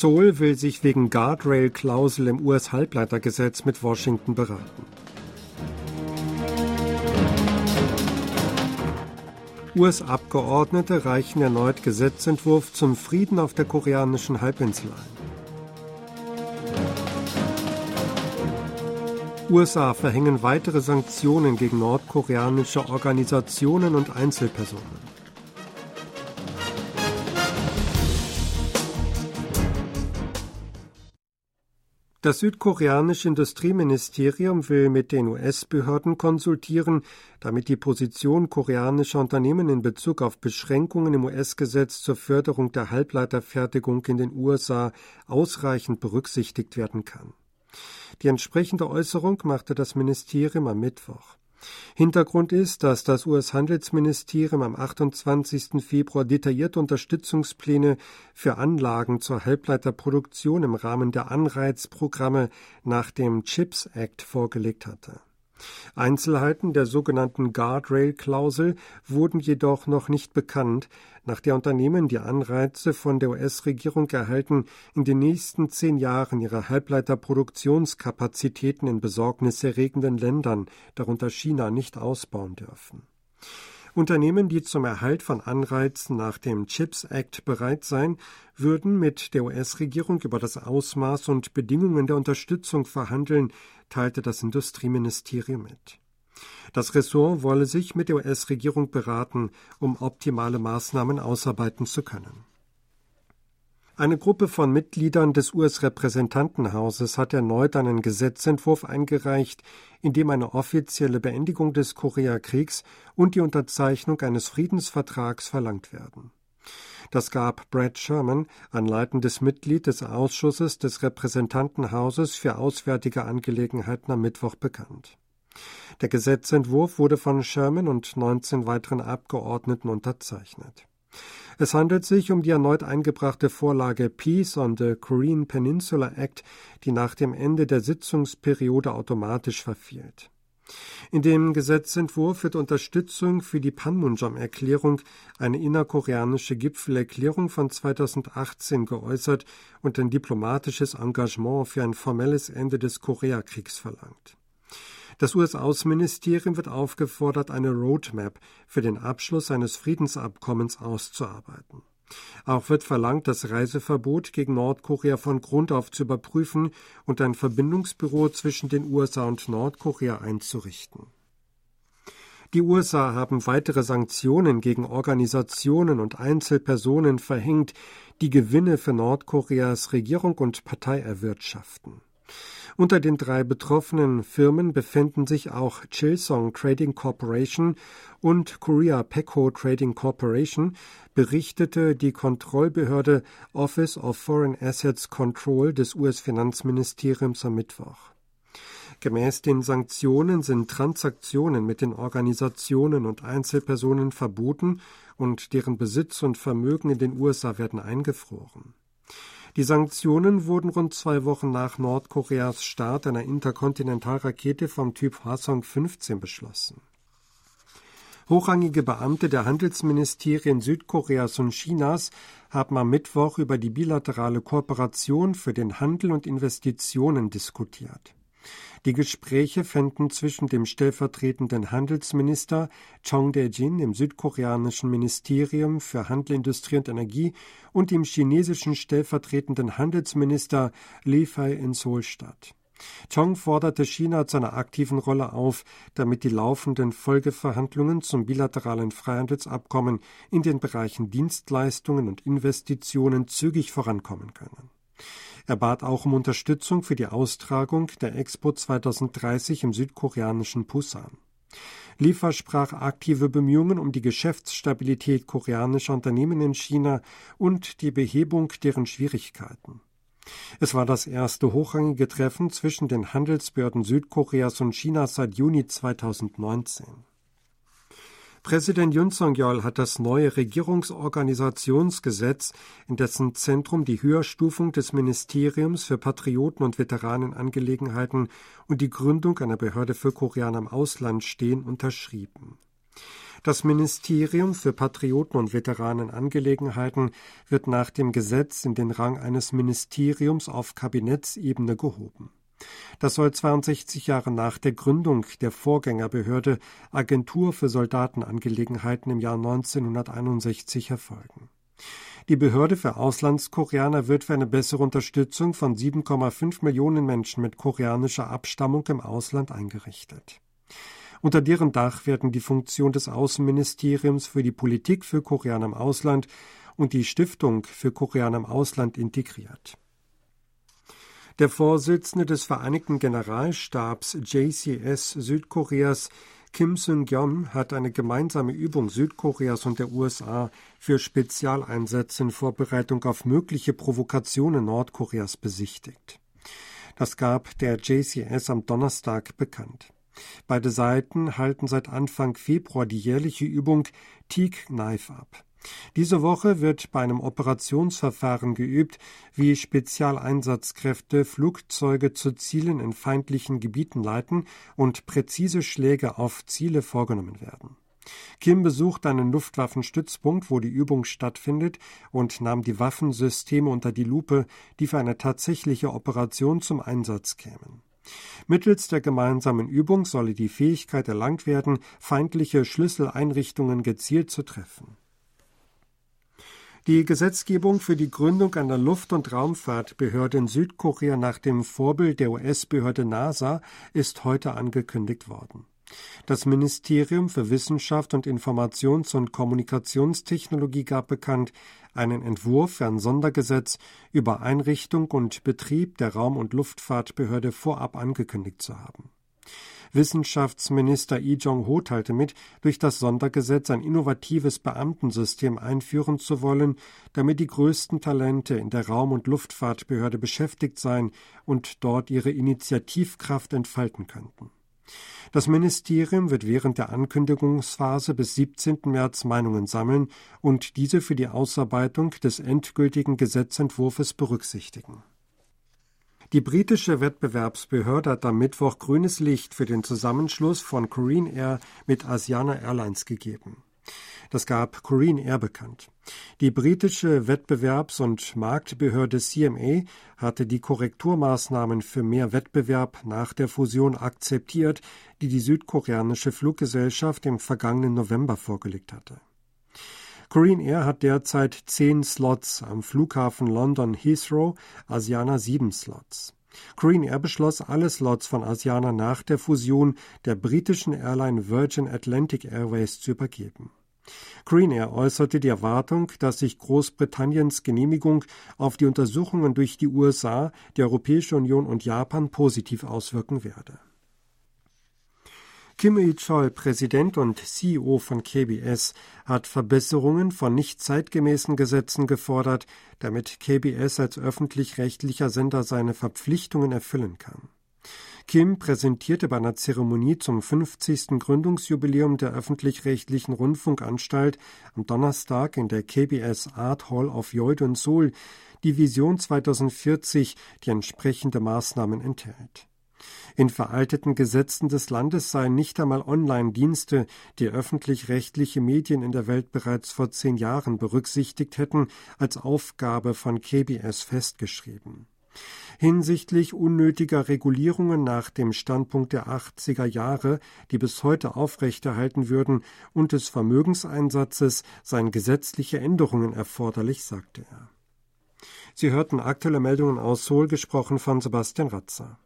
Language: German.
Seoul will sich wegen Guardrail-Klausel im US-Halbleitergesetz mit Washington beraten. US-Abgeordnete reichen erneut Gesetzentwurf zum Frieden auf der koreanischen Halbinsel ein. USA verhängen weitere Sanktionen gegen nordkoreanische Organisationen und Einzelpersonen. Das südkoreanische Industrieministerium will mit den US-Behörden konsultieren, damit die Position koreanischer Unternehmen in Bezug auf Beschränkungen im US-Gesetz zur Förderung der Halbleiterfertigung in den USA ausreichend berücksichtigt werden kann. Die entsprechende Äußerung machte das Ministerium am Mittwoch. Hintergrund ist, dass das US-Handelsministerium am 28. Februar detaillierte Unterstützungspläne für Anlagen zur Halbleiterproduktion im Rahmen der Anreizprogramme nach dem CHIPS Act vorgelegt hatte. Einzelheiten der sogenannten Guardrail-Klausel wurden jedoch noch nicht bekannt, nach der Unternehmen die Anreize von der US-Regierung erhalten, in den nächsten zehn Jahren ihre Halbleiterproduktionskapazitäten in besorgniserregenden Ländern, darunter China, nicht ausbauen dürfen. Unternehmen, die zum Erhalt von Anreizen nach dem CHIPS Act bereit seien, würden mit der US-Regierung über das Ausmaß und Bedingungen der Unterstützung verhandeln, teilte das Industrieministerium mit. Das Ressort wolle sich mit der US-Regierung beraten, um optimale Maßnahmen ausarbeiten zu können. Eine Gruppe von Mitgliedern des US-Repräsentantenhauses hat erneut einen Gesetzentwurf eingereicht, in dem eine offizielle Beendigung des Koreakriegs und die Unterzeichnung eines Friedensvertrags verlangt werden. Das gab Brad Sherman, ein leitendes Mitglied des Ausschusses des Repräsentantenhauses für Auswärtige Angelegenheiten am Mittwoch bekannt. Der Gesetzentwurf wurde von Sherman und 19 weiteren Abgeordneten unterzeichnet. Es handelt sich um die erneut eingebrachte Vorlage Peace on the Korean Peninsula Act, die nach dem Ende der Sitzungsperiode automatisch verfielt. In dem Gesetzentwurf wird Unterstützung für die Panmunjom-Erklärung, eine innerkoreanische Gipfelerklärung von 2018, geäußert und ein diplomatisches Engagement für ein formelles Ende des Koreakriegs verlangt. Das US-Außenministerium wird aufgefordert, eine Roadmap für den Abschluss eines Friedensabkommens auszuarbeiten. Auch wird verlangt, das Reiseverbot gegen Nordkorea von Grund auf zu überprüfen und ein Verbindungsbüro zwischen den USA und Nordkorea einzurichten. Die USA haben weitere Sanktionen gegen Organisationen und Einzelpersonen verhängt, die Gewinne für Nordkoreas Regierung und Partei erwirtschaften. Unter den drei betroffenen Firmen befinden sich auch Chilsong Trading Corporation und Korea Pecco Trading Corporation, berichtete die Kontrollbehörde Office of Foreign Assets Control des US-Finanzministeriums am Mittwoch. Gemäß den Sanktionen sind Transaktionen mit den Organisationen und Einzelpersonen verboten und deren Besitz und Vermögen in den USA werden eingefroren. Die Sanktionen wurden rund zwei Wochen nach Nordkoreas Start einer Interkontinentalrakete vom Typ Hwasong 15 beschlossen. Hochrangige Beamte der Handelsministerien Südkoreas und Chinas haben am Mittwoch über die bilaterale Kooperation für den Handel und Investitionen diskutiert. Die Gespräche fänden zwischen dem stellvertretenden Handelsminister Chong Dae-jin im südkoreanischen Ministerium für Handel, Industrie und Energie und dem chinesischen stellvertretenden Handelsminister Li Fei in Seoul statt. Chong forderte China zu einer aktiven Rolle auf, damit die laufenden Folgeverhandlungen zum bilateralen Freihandelsabkommen in den Bereichen Dienstleistungen und Investitionen zügig vorankommen können. Er bat auch um Unterstützung für die Austragung der Expo 2030 im südkoreanischen Busan. Lee versprach aktive Bemühungen um die Geschäftsstabilität koreanischer Unternehmen in China und die Behebung deren Schwierigkeiten. Es war das erste hochrangige Treffen zwischen den Handelsbehörden Südkoreas und Chinas seit Juni 2019. Präsident Yun Song-yeol hat das neue Regierungsorganisationsgesetz, in dessen Zentrum die Höherstufung des Ministeriums für Patrioten- und Veteranenangelegenheiten und die Gründung einer Behörde für Koreaner im Ausland stehen, unterschrieben. Das Ministerium für Patrioten- und Veteranenangelegenheiten wird nach dem Gesetz in den Rang eines Ministeriums auf Kabinettsebene gehoben. Das soll 62 Jahre nach der Gründung der Vorgängerbehörde Agentur für Soldatenangelegenheiten im Jahr 1961 erfolgen. Die Behörde für Auslandskoreaner wird für eine bessere Unterstützung von 7,5 Millionen Menschen mit koreanischer Abstammung im Ausland eingerichtet. Unter deren Dach werden die Funktion des Außenministeriums für die Politik für Koreaner im Ausland und die Stiftung für Koreaner im Ausland integriert. Der Vorsitzende des Vereinigten Generalstabs JCS Südkoreas Kim Seung-gyeom hat eine gemeinsame Übung Südkoreas und der USA für Spezialeinsätze in Vorbereitung auf mögliche Provokationen Nordkoreas besichtigt. Das gab der JCS am Donnerstag bekannt. Beide Seiten halten seit Anfang Februar die jährliche Übung Teak Knife ab. Diese Woche wird bei einem Operationsverfahren geübt, wie Spezialeinsatzkräfte Flugzeuge zu Zielen in feindlichen Gebieten leiten und präzise Schläge auf Ziele vorgenommen werden. Kim besucht einen Luftwaffenstützpunkt, wo die Übung stattfindet, und nahm die Waffensysteme unter die Lupe, die für eine tatsächliche Operation zum Einsatz kämen. Mittels der gemeinsamen Übung solle die Fähigkeit erlangt werden, feindliche Schlüsseleinrichtungen gezielt zu treffen. Die Gesetzgebung für die Gründung einer Luft- und Raumfahrtbehörde in Südkorea nach dem Vorbild der US-Behörde NASA ist heute angekündigt worden. Das Ministerium für Wissenschaft und Informations- und Kommunikationstechnologie gab bekannt, einen Entwurf für ein Sondergesetz über Einrichtung und Betrieb der Raum- und Luftfahrtbehörde vorab angekündigt zu haben. Wissenschaftsminister Lee Jong-ho teilte mit, durch das Sondergesetz ein innovatives Beamtensystem einführen zu wollen, damit die größten Talente in der Raum- und Luftfahrtbehörde beschäftigt seien und dort ihre Initiativkraft entfalten könnten. Das Ministerium wird während der Ankündigungsphase bis 17. März Meinungen sammeln und diese für die Ausarbeitung des endgültigen Gesetzentwurfs berücksichtigen. Die britische Wettbewerbsbehörde hat am Mittwoch grünes Licht für den Zusammenschluss von Korean Air mit Asiana Airlines gegeben. Das gab Korean Air bekannt. Die britische Wettbewerbs- und Marktbehörde CMA hatte die Korrekturmaßnahmen für mehr Wettbewerb nach der Fusion akzeptiert, die die südkoreanische Fluggesellschaft im vergangenen November vorgelegt hatte. Korean Air hat derzeit zehn Slots am Flughafen London Heathrow, Asiana sieben Slots. Korean Air beschloss, alle Slots von Asiana nach der Fusion der britischen Airline Virgin Atlantic Airways zu übergeben. Korean Air äußerte die Erwartung, dass sich Großbritanniens Genehmigung auf die Untersuchungen durch die USA, die Europäische Union und Japan positiv auswirken werde. Kim Il-chol, Präsident und CEO von KBS, hat Verbesserungen von nicht zeitgemäßen Gesetzen gefordert, damit KBS als öffentlich-rechtlicher Sender seine Verpflichtungen erfüllen kann. Kim präsentierte bei einer Zeremonie zum 50. Gründungsjubiläum der öffentlich-rechtlichen Rundfunkanstalt am Donnerstag in der KBS Art Hall of Yeouido Seoul die Vision 2040, die entsprechende Maßnahmen enthält. In veralteten Gesetzen des Landes seien nicht einmal Online-Dienste, die öffentlich-rechtliche Medien in der Welt bereits vor zehn Jahren berücksichtigt hätten, als Aufgabe von KBS festgeschrieben. Hinsichtlich unnötiger Regulierungen nach dem Standpunkt der 80er Jahre, die bis heute aufrechterhalten würden, und des Vermögenseinsatzes seien gesetzliche Änderungen erforderlich, sagte er. Sie hörten aktuelle Meldungen aus Seoul, gesprochen von Sebastian Ratzer.